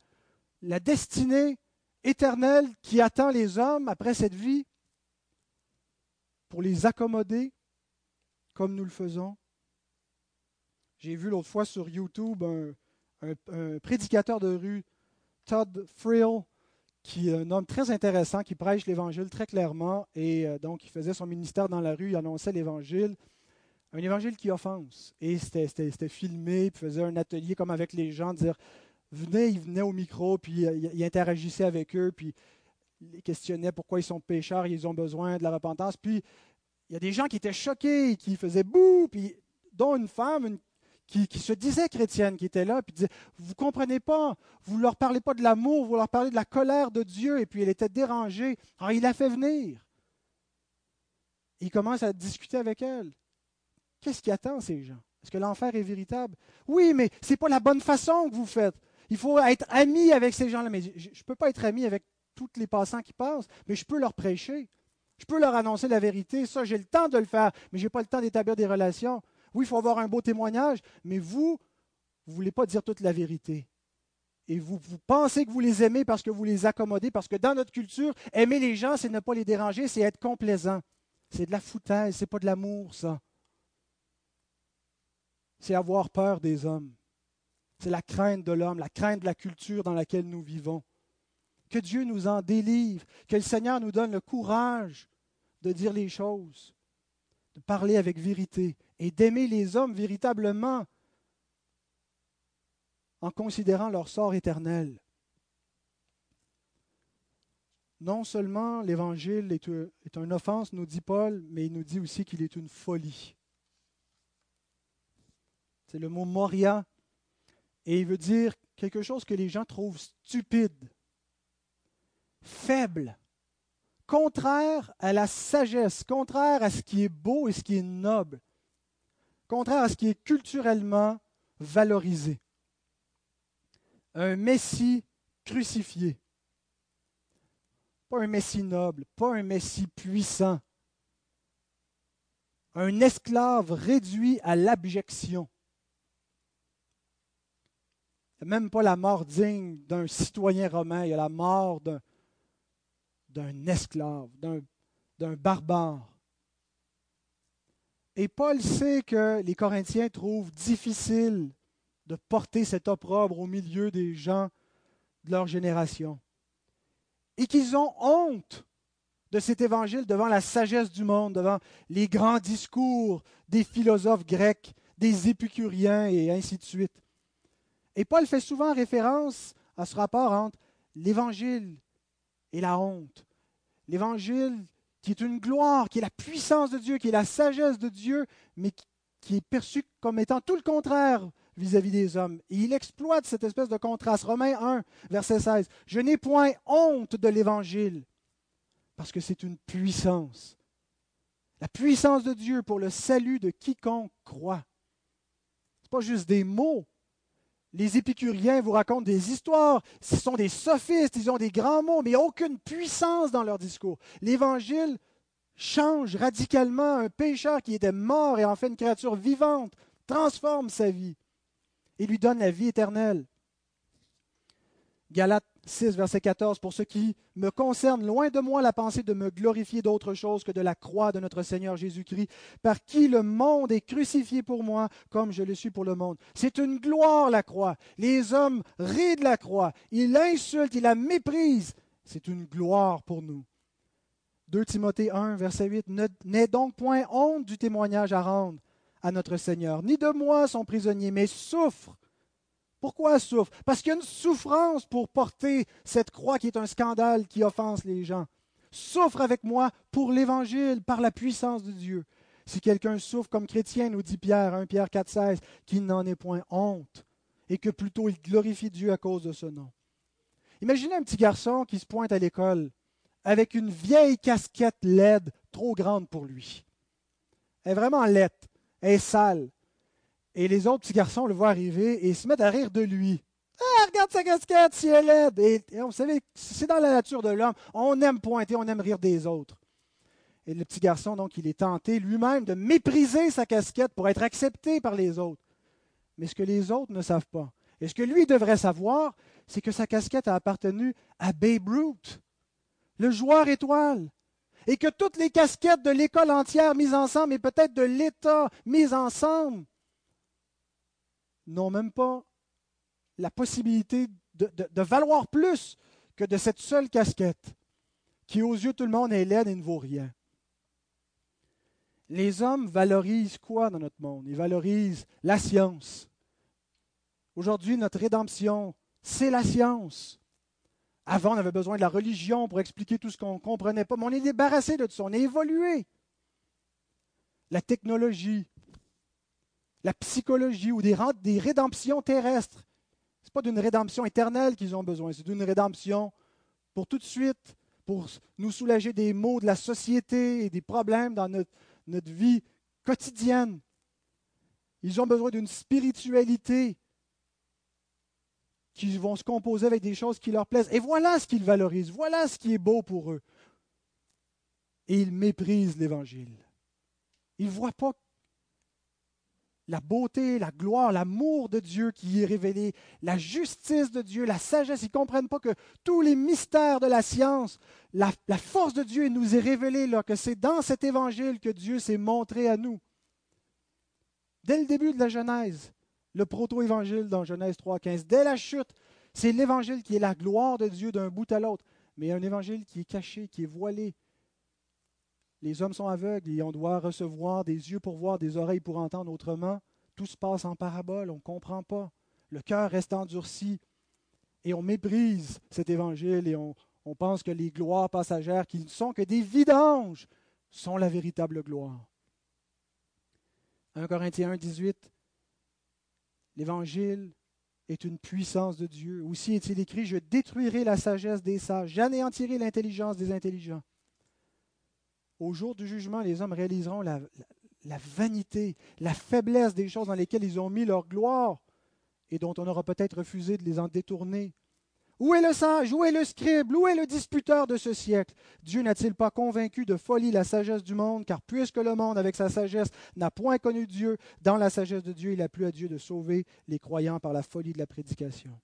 la destinée éternelle qui attend les hommes après cette vie pour les accommoder comme nous le faisons? J'ai vu l'autre fois sur YouTube un, un, prédicateur de rue, Todd Frill, qui est un homme très intéressant, qui prêche l'Évangile très clairement. Et euh, donc, il faisait son ministère dans la rue, il annonçait l'Évangile. Un Évangile qui offense. Et c'était filmé, il faisait un atelier comme avec les gens, dire venez, il venait au micro, puis euh, il, interagissait avec eux, puis il questionnait pourquoi ils sont pécheurs, ils ont besoin de la repentance. Puis il y a des gens qui étaient choqués, qui faisaient bouh, puis dont une femme, une qui, se disait chrétienne, qui était là, puis disait, vous comprenez pas, vous leur parlez pas de l'amour, vous leur parlez de la colère de Dieu, et puis elle était dérangée. Alors il la fait venir. Il commence à discuter avec elle. Qu'est-ce qui attend ces gens? Est-ce que l'enfer est véritable? Oui, mais ce n'est pas la bonne façon que vous faites. Il faut être ami avec ces gens-là. Mais je ne peux pas être ami avec tous les passants qui passent, mais je peux leur prêcher. Je peux leur annoncer la vérité. Ça, j'ai le temps de le faire, mais je n'ai pas le temps d'établir des relations. Oui, il faut avoir un beau témoignage, mais vous, vous ne voulez pas dire toute la vérité. Et vous, pensez que vous les aimez parce que vous les accommodez, parce que dans notre culture, aimer les gens, c'est ne pas les déranger, c'est être complaisant. C'est de la foutaise, c'est pas de l'amour, ça. C'est avoir peur des hommes. C'est la crainte de l'homme, la crainte de la culture dans laquelle nous vivons. Que Dieu nous en délivre, que le Seigneur nous donne le courage de dire les choses, de parler avec vérité et d'aimer les hommes véritablement en considérant leur sort éternel. Non seulement l'Évangile est, est une offense, nous dit Paul, mais il nous dit aussi qu'il est une folie. C'est le mot moria, et il veut dire quelque chose que les gens trouvent stupide, faible, contraire à la sagesse, contraire à ce qui est beau et ce qui est noble contraire à ce qui est culturellement valorisé. Un Messie crucifié. Pas un Messie noble, pas un Messie puissant. Un esclave réduit à l'abjection. Même pas la mort digne d'un citoyen romain, il y a la mort d'un esclave, d'un barbare. Et Paul sait que les Corinthiens trouvent difficile de porter cet opprobre au milieu des gens de leur génération. Et qu'ils ont honte de cet évangile devant la sagesse du monde, devant les grands discours des philosophes grecs, des épicuriens et ainsi de suite. Et Paul fait souvent référence à ce rapport entre l'évangile et la honte. L'évangile qui est une gloire, qui est la puissance de Dieu, qui est la sagesse de Dieu, mais qui est perçue comme étant tout le contraire vis-à-vis des hommes. Et il exploite cette espèce de contraste. Romains 1, verset 16. Je n'ai point honte de l'Évangile, parce que c'est une puissance. La puissance de Dieu pour le salut de quiconque croit. Ce n'est pas juste des mots, les épicuriens vous racontent des histoires, ce sont des sophistes, ils ont des grands mots, mais aucune puissance dans leur discours. L'Évangile change radicalement un pécheur qui était mort et en fait une créature vivante, transforme sa vie et lui donne la vie éternelle. Galates 6, verset 14, pour ce qui me concerne, loin de moi la pensée de me glorifier d'autre chose que de la croix de notre Seigneur Jésus-Christ, par qui le monde est crucifié pour moi, comme je le suis pour le monde. C'est une gloire la croix. Les hommes rient de la croix, ils l'insultent, ils la méprisent. C'est une gloire pour nous. 2 Timothée 1, verset 8, N'aie donc point honte du témoignage à rendre à notre Seigneur, ni de moi son prisonnier, mais souffre pourquoi elle souffre? Parce qu'il y a une souffrance pour porter cette croix qui est un scandale qui offense les gens. Souffre avec moi pour l'Évangile, par la puissance de Dieu. Si quelqu'un souffre comme chrétien, nous dit Pierre, 1 Pierre 4, 16, qu'il n'en ait point honte, et que plutôt il glorifie Dieu à cause de ce nom. Imaginez un petit garçon qui se pointe à l'école avec une vieille casquette laide trop grande pour lui. Elle est vraiment laide, elle est sale. Et les autres petits garçons le voient arriver et se mettent à rire de lui. Ah, regarde sa casquette, si elle est. Et, vous savez, c'est dans la nature de l'homme. On aime pointer, on aime rire des autres. Et le petit garçon, donc, il est tenté lui-même de mépriser sa casquette pour être accepté par les autres. Mais ce que les autres ne savent pas, et ce que lui devrait savoir, c'est que sa casquette a appartenu à Babe Ruth, le joueur étoile. et que toutes les casquettes de l'école entière mises ensemble et peut-être de l'État mises ensemble n'ont même pas la possibilité de, valoir plus que de cette seule casquette qui aux yeux de tout le monde est laide et ne vaut rien. Les hommes valorisent quoi dans notre monde? Ils valorisent la science. Aujourd'hui, notre rédemption, c'est la science. Avant, on avait besoin de la religion pour expliquer tout ce qu'on ne comprenait pas, mais on est débarrassé de tout ça, on est évolué. La technologie, la psychologie ou des, des rédemptions terrestres. Ce n'est pas d'une rédemption éternelle qu'ils ont besoin, c'est d'une rédemption pour tout de suite, pour nous soulager des maux de la société et des problèmes dans notre, notre vie quotidienne. Ils ont besoin d'une spiritualité qui vont se composer avec des choses qui leur plaisent. Et voilà ce qu'ils valorisent, voilà ce qui est beau pour eux. Et ils méprisent l'Évangile. Ils ne voient pas la beauté, la gloire, l'amour de Dieu qui est révélé, la justice de Dieu, la sagesse. Ils ne comprennent pas que tous les mystères de la science, la, force de Dieu nous est révélée là, que c'est dans cet évangile que Dieu s'est montré à nous. Dès le début de la Genèse, le proto-évangile dans Genèse 3.15, dès la chute, c'est l'évangile qui est la gloire de Dieu d'un bout à l'autre, mais un évangile qui est caché, qui est voilé, les hommes sont aveugles et on doit recevoir des yeux pour voir, des oreilles pour entendre. Autrement, tout se passe en parabole, on ne comprend pas. Le cœur reste endurci et on méprise cet évangile et on, pense que les gloires passagères qui ne sont que des vidanges sont la véritable gloire. 1 Corinthiens 1, 18. L'évangile est une puissance de Dieu. Aussi est-il écrit, je détruirai la sagesse des sages, j'anéantirai l'intelligence des intelligents au jour du jugement, les hommes réaliseront la, vanité, la faiblesse des choses dans lesquelles ils ont mis leur gloire et dont on aura peut-être refusé de les en détourner. Où est le sage? Où est le scribe? Où est le disputeur de ce siècle? Dieu n'a-t-il pas convaincu de folie la sagesse du monde? Car puisque le monde, avec sa sagesse, n'a point connu Dieu, dans la sagesse de Dieu, il a plu à Dieu de sauver les croyants par la folie de la prédication.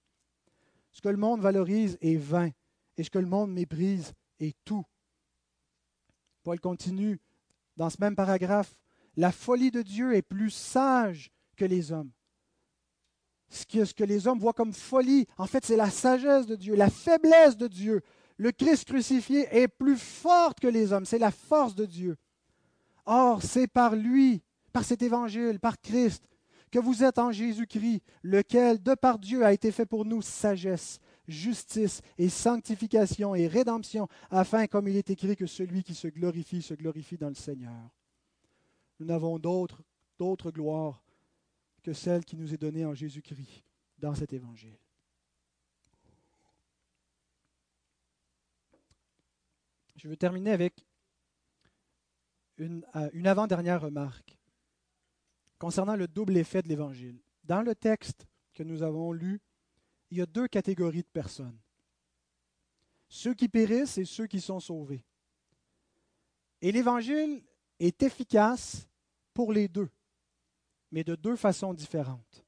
Ce que le monde valorise est vain, et ce que le monde méprise est tout. Paul continue dans ce même paragraphe, la folie de Dieu est plus sage que les hommes. Ce que, les hommes voient comme folie, en fait, c'est la sagesse de Dieu, la faiblesse de Dieu. Le Christ crucifié est plus fort que les hommes, c'est la force de Dieu. Or, c'est par lui, par cet évangile, par Christ, que vous êtes en Jésus-Christ, lequel, de par Dieu, a été fait pour nous sagesse, justice et sanctification et rédemption, afin, comme il est écrit, que celui qui se glorifie se glorifie dans le Seigneur. Nous n'avons d'autre, d'autre gloire que celle qui nous est donnée en Jésus-Christ dans cet évangile. Je veux terminer avec une, euh, une avant-dernière remarque concernant le double effet de l'Évangile. Dans le texte que nous avons lu, il y a deux catégories de personnes. Ceux qui périssent et ceux qui sont sauvés. Et l'Évangile est efficace pour les deux, mais de deux façons différentes.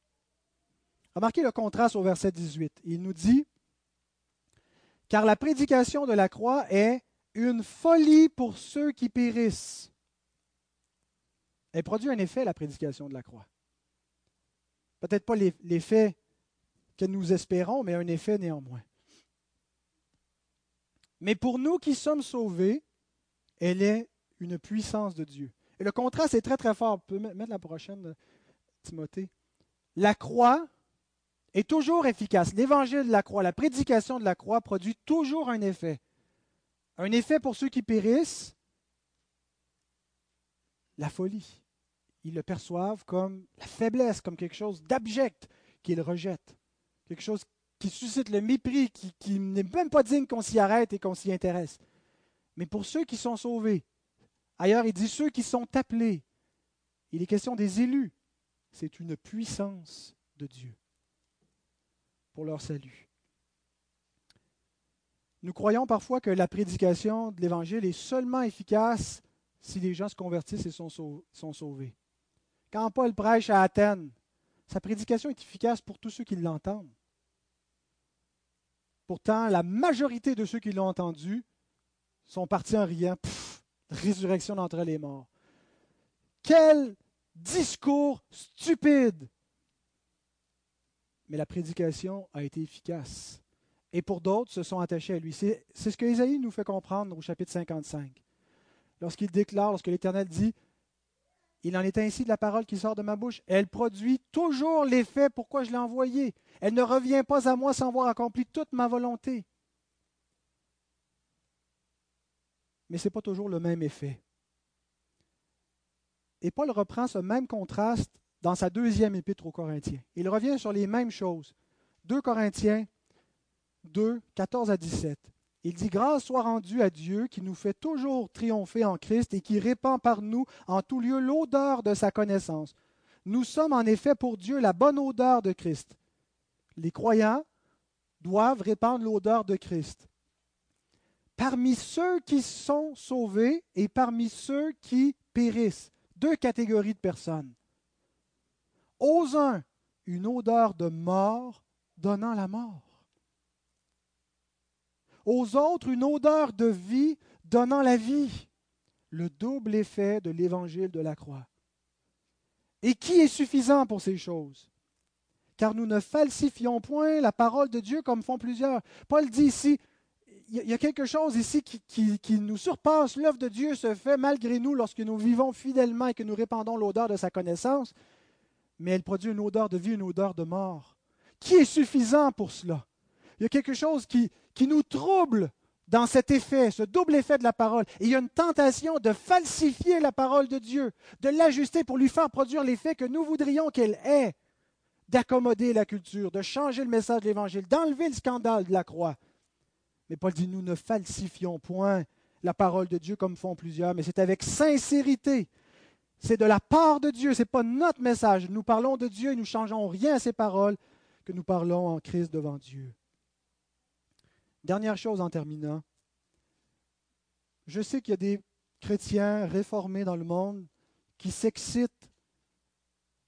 Remarquez le contraste au verset 18. Il nous dit, Car la prédication de la croix est une folie pour ceux qui périssent. Elle produit un effet, la prédication de la croix. Peut-être pas l'effet que nous espérons, mais un effet néanmoins. Mais pour nous qui sommes sauvés, elle est une puissance de Dieu. Et le contraste est très très fort. On peut mettre la prochaine, Timothée. La croix est toujours efficace. L'évangile de la croix, la prédication de la croix produit toujours un effet. Un effet pour ceux qui périssent, la folie. Ils le perçoivent comme la faiblesse, comme quelque chose d'abject qu'ils rejettent quelque chose qui suscite le mépris, qui, n'est même pas digne qu'on s'y arrête et qu'on s'y intéresse. Mais pour ceux qui sont sauvés, ailleurs il dit ceux qui sont appelés, il est question des élus, c'est une puissance de Dieu pour leur salut. Nous croyons parfois que la prédication de l'Évangile est seulement efficace si les gens se convertissent et sont sauvés. Quand Paul prêche à Athènes, sa prédication est efficace pour tous ceux qui l'entendent. Pourtant, la majorité de ceux qui l'ont entendu sont partis en riant. résurrection d'entre les morts. Quel discours stupide! Mais la prédication a été efficace. Et pour d'autres, se sont attachés à lui. C'est ce que Isaïe nous fait comprendre au chapitre 55. Lorsqu'il déclare, lorsque l'Éternel dit il en est ainsi de la parole qui sort de ma bouche. Elle produit toujours l'effet pourquoi je l'ai envoyée. Elle ne revient pas à moi sans avoir accompli toute ma volonté. Mais ce n'est pas toujours le même effet. Et Paul reprend ce même contraste dans sa deuxième épître aux Corinthiens. Il revient sur les mêmes choses. 2 Corinthiens 2, 14 à 17. Il dit Grâce soit rendue à Dieu qui nous fait toujours triompher en Christ et qui répand par nous en tout lieu l'odeur de sa connaissance. Nous sommes en effet pour Dieu la bonne odeur de Christ. Les croyants doivent répandre l'odeur de Christ. Parmi ceux qui sont sauvés et parmi ceux qui périssent, deux catégories de personnes. Aux uns, une odeur de mort donnant la mort aux autres une odeur de vie donnant la vie. Le double effet de l'évangile de la croix. Et qui est suffisant pour ces choses? Car nous ne falsifions point la parole de Dieu comme font plusieurs. Paul dit ici, il y a quelque chose ici qui, nous surpasse. L'œuvre de Dieu se fait malgré nous lorsque nous vivons fidèlement et que nous répandons l'odeur de sa connaissance, mais elle produit une odeur de vie, une odeur de mort. Qui est suffisant pour cela? Il y a quelque chose qui, qui nous trouble dans cet effet, ce double effet de la parole. Il y a une tentation de falsifier la parole de Dieu, de l'ajuster pour lui faire produire l'effet que nous voudrions qu'elle ait, d'accommoder la culture, de changer le message de l'Évangile, d'enlever le scandale de la croix. Mais Paul dit, nous ne falsifions point la parole de Dieu comme font plusieurs, mais c'est avec sincérité. C'est de la part de Dieu, ce n'est pas notre message. Nous parlons de Dieu et nous ne changeons rien à ces paroles que nous parlons en Christ devant Dieu. Dernière chose en terminant. Je sais qu'il y a des chrétiens réformés dans le monde qui s'excitent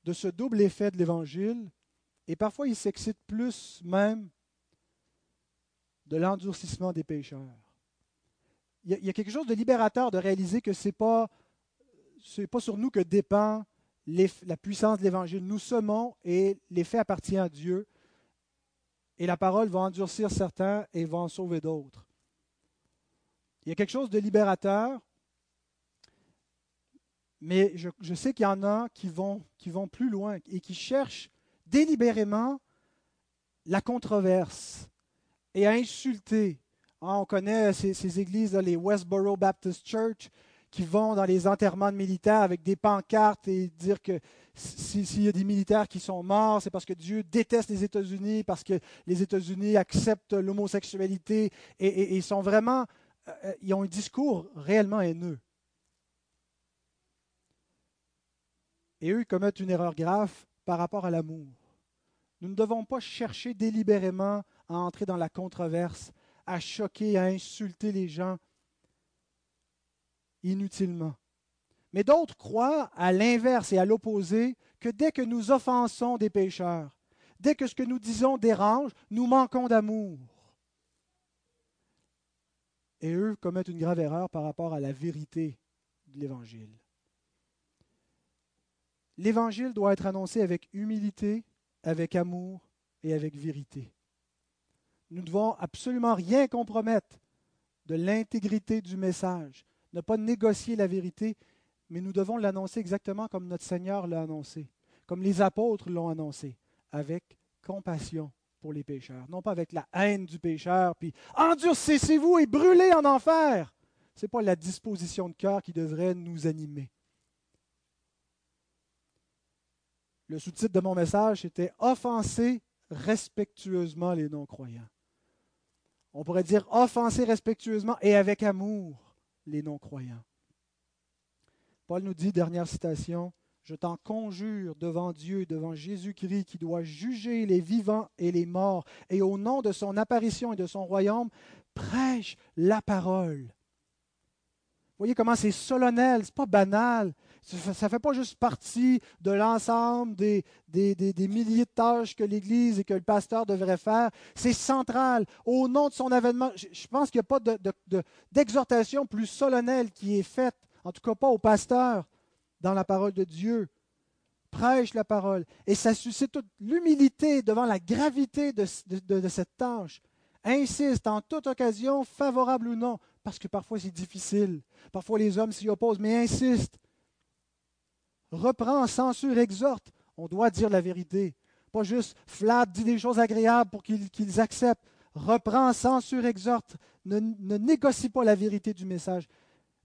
de ce double effet de l'Évangile et parfois ils s'excitent plus même de l'endurcissement des pécheurs. Il y, a, quelque chose de libérateur de réaliser que ce n'est pas, sur nous que dépend la puissance de l'Évangile. Nous semons et l'effet appartient à Dieu et la parole va endurcir certains et va en sauver d'autres. Il y a quelque chose de libérateur, mais je, sais qu'il y en a qui vont, plus loin et qui cherchent délibérément la controverse et à insulter. Ah, on connaît ces, ces églises, les Westboro Baptist Church, qui vont dans les enterrements de militaires avec des pancartes et dire que s'il y a des militaires qui sont morts, c'est parce que Dieu déteste les États-Unis, parce que les États-Unis acceptent l'homosexualité et, ils sont vraiment, euh, ils ont un discours réellement haineux. Et eux, ils commettent une erreur grave par rapport à l'amour. Nous ne devons pas chercher délibérément à entrer dans la controverse, à choquer, à insulter les gens inutilement. Mais d'autres croient à l'inverse et à l'opposé que dès que nous offensons des pécheurs, dès que ce que nous disons dérange, nous manquons d'amour. Et eux commettent une grave erreur par rapport à la vérité de l'Évangile. L'Évangile doit être annoncé avec humilité, avec amour et avec vérité. Nous ne devons absolument rien compromettre de l'intégrité du message, ne pas négocier la vérité, mais nous devons l'annoncer exactement comme notre Seigneur l'a annoncé, comme les apôtres l'ont annoncé, avec compassion pour les pécheurs, non pas avec la haine du pécheur, puis endurcissez-vous et brûlez en enfer. Ce n'est pas la disposition de cœur qui devrait nous animer. Le sous-titre de mon message était Offenser respectueusement les non-croyants. On pourrait dire offenser respectueusement et avec amour les non-croyants. Paul nous dit, dernière citation, Je t'en conjure devant Dieu devant Jésus-Christ qui doit juger les vivants et les morts, et au nom de son apparition et de son royaume, prêche la parole. Voyez comment c'est solennel, ce n'est pas banal. Ça ne fait pas juste partie de l'ensemble des, des, milliers de tâches que l'Église et que le pasteur devrait faire. C'est central. Au nom de son avènement, je, pense qu'il n'y a pas d'exhortation plus solennelle qui est faite, en tout cas pas au pasteur, dans la parole de Dieu. Prêche la parole. Et ça suscite toute l'humilité devant la gravité de, cette tâche. Insiste en toute occasion, favorable ou non, parce que parfois c'est difficile. Parfois les hommes s'y opposent, mais insiste reprend, censure, exhorte. On doit dire la vérité. Pas juste flatte, dit des choses agréables pour qu'ils acceptent. Reprend, censure, exhorte. Ne négocie pas la vérité du message,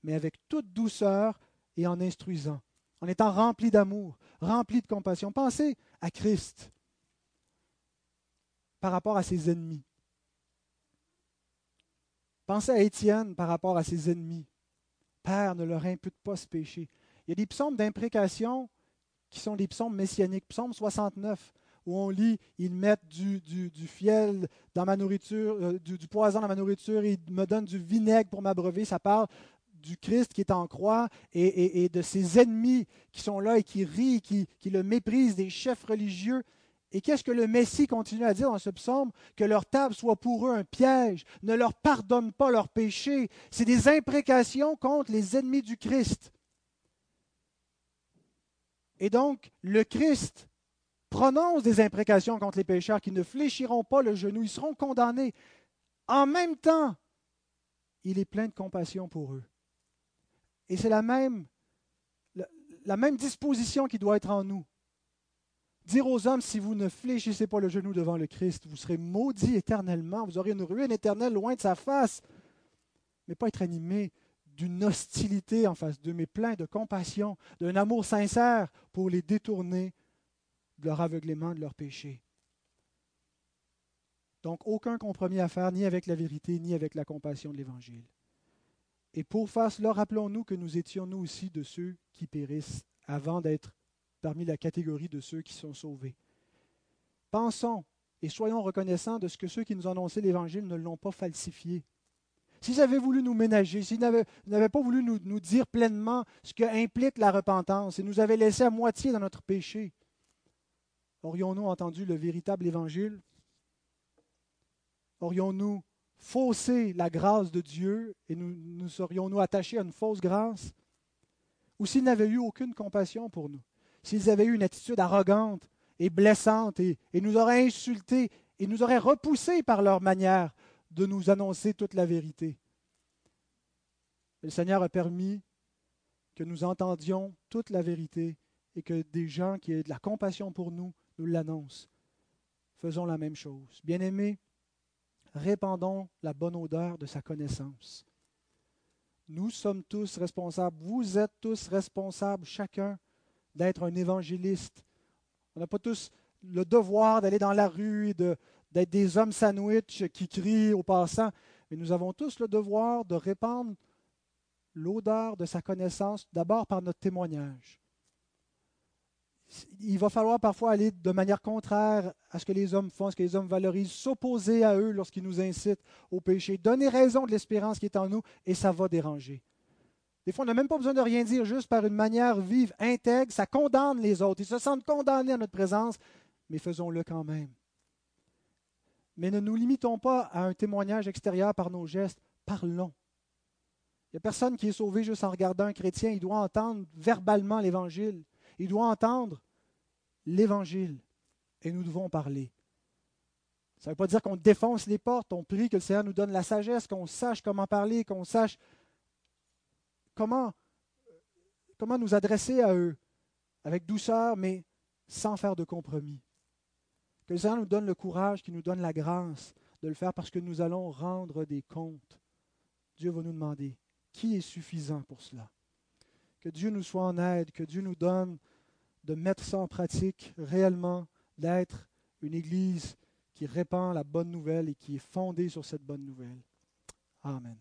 mais avec toute douceur et en instruisant, en étant rempli d'amour, rempli de compassion. Pensez à Christ par rapport à ses ennemis. Pensez à Étienne par rapport à ses ennemis. Père, ne leur impute pas ce péché. Il y a des psaumes d'imprécation qui sont des psaumes messianiques. Psaume 69, où on lit Ils mettent du, fiel dans ma nourriture, euh, du, poison dans ma nourriture, ils me donnent du vinaigre pour m'abreuver. Ça parle du Christ qui est en croix et, de ses ennemis qui sont là et qui rient, qui, le méprisent, des chefs religieux. Et qu'est-ce que le Messie continue à dire dans ce psaume? Que leur table soit pour eux un piège, ne leur pardonne pas leurs péchés. C'est des imprécations contre les ennemis du Christ. Et donc, le Christ prononce des imprécations contre les pécheurs qui ne fléchiront pas le genou, ils seront condamnés. En même temps, il est plein de compassion pour eux. Et c'est la même, disposition qui doit être en nous. Dire aux hommes, si vous ne fléchissez pas le genou devant le Christ, vous serez maudits éternellement, vous aurez une ruine éternelle loin de sa face, mais pas être animé d'une hostilité en face d'eux, mais plein de compassion, d'un amour sincère pour les détourner de leur aveuglément, de leur péché. Donc aucun compromis à faire, ni avec la vérité, ni avec la compassion de l'Évangile. Et pour faire cela, rappelons-nous que nous étions nous aussi de ceux qui périssent avant d'être parmi la catégorie de ceux qui sont sauvés. Pensons et soyons reconnaissants de ce que ceux qui nous ont annoncé l'Évangile ne l'ont pas falsifié. S'ils avaient voulu nous ménager, s'ils n'avaient pas voulu nous, nous, dire pleinement ce que implique la repentance et nous avaient laissé à moitié dans notre péché, aurions-nous entendu le véritable évangile? Aurions-nous faussé la grâce de Dieu et nous, nous serions-nous attachés à une fausse grâce? Ou s'ils n'avaient eu aucune compassion pour nous, s'ils avaient eu une attitude arrogante et blessante et, et nous auraient insultés et nous auraient repoussés par leur manière de nous annoncer toute la vérité? le Seigneur a permis que nous entendions toute la vérité et que des gens qui aient de la compassion pour nous nous l'annoncent. Faisons la même chose. Bien-aimés, répandons la bonne odeur de sa connaissance. Nous sommes tous responsables, vous êtes tous responsables, chacun, d'être un évangéliste. On n'a pas tous le devoir d'aller dans la rue et d'être des hommes sandwich qui crient au passant, mais nous avons tous le devoir de répandre l'odeur de sa connaissance, d'abord par notre témoignage. Il va falloir parfois aller de manière contraire à ce que les hommes font, ce que les hommes valorisent, s'opposer à eux lorsqu'ils nous incitent au péché, donner raison de l'espérance qui est en nous, et ça va déranger. Des fois, on n'a même pas besoin de rien dire, juste par une manière vive, intègre, ça condamne les autres. Ils se sentent condamnés à notre présence, mais faisons-le quand même. Mais ne nous limitons pas à un témoignage extérieur par nos gestes, parlons. Il n'y a personne qui est sauvé juste en regardant un chrétien. Il doit entendre verbalement l'Évangile. Il doit entendre l'Évangile. Et nous devons parler. Ça ne veut pas dire qu'on défonce les portes. On prie que le Seigneur nous donne la sagesse, qu'on sache comment parler, qu'on sache comment, nous adresser à eux avec douceur, mais sans faire de compromis. Que le Seigneur nous donne le courage, qu'il nous donne la grâce de le faire parce que nous allons rendre des comptes. Dieu va nous demander qui est suffisant pour cela. Que Dieu nous soit en aide, que Dieu nous donne de mettre ça en pratique réellement, d'être une Église qui répand la bonne nouvelle et qui est fondée sur cette bonne nouvelle. Amen.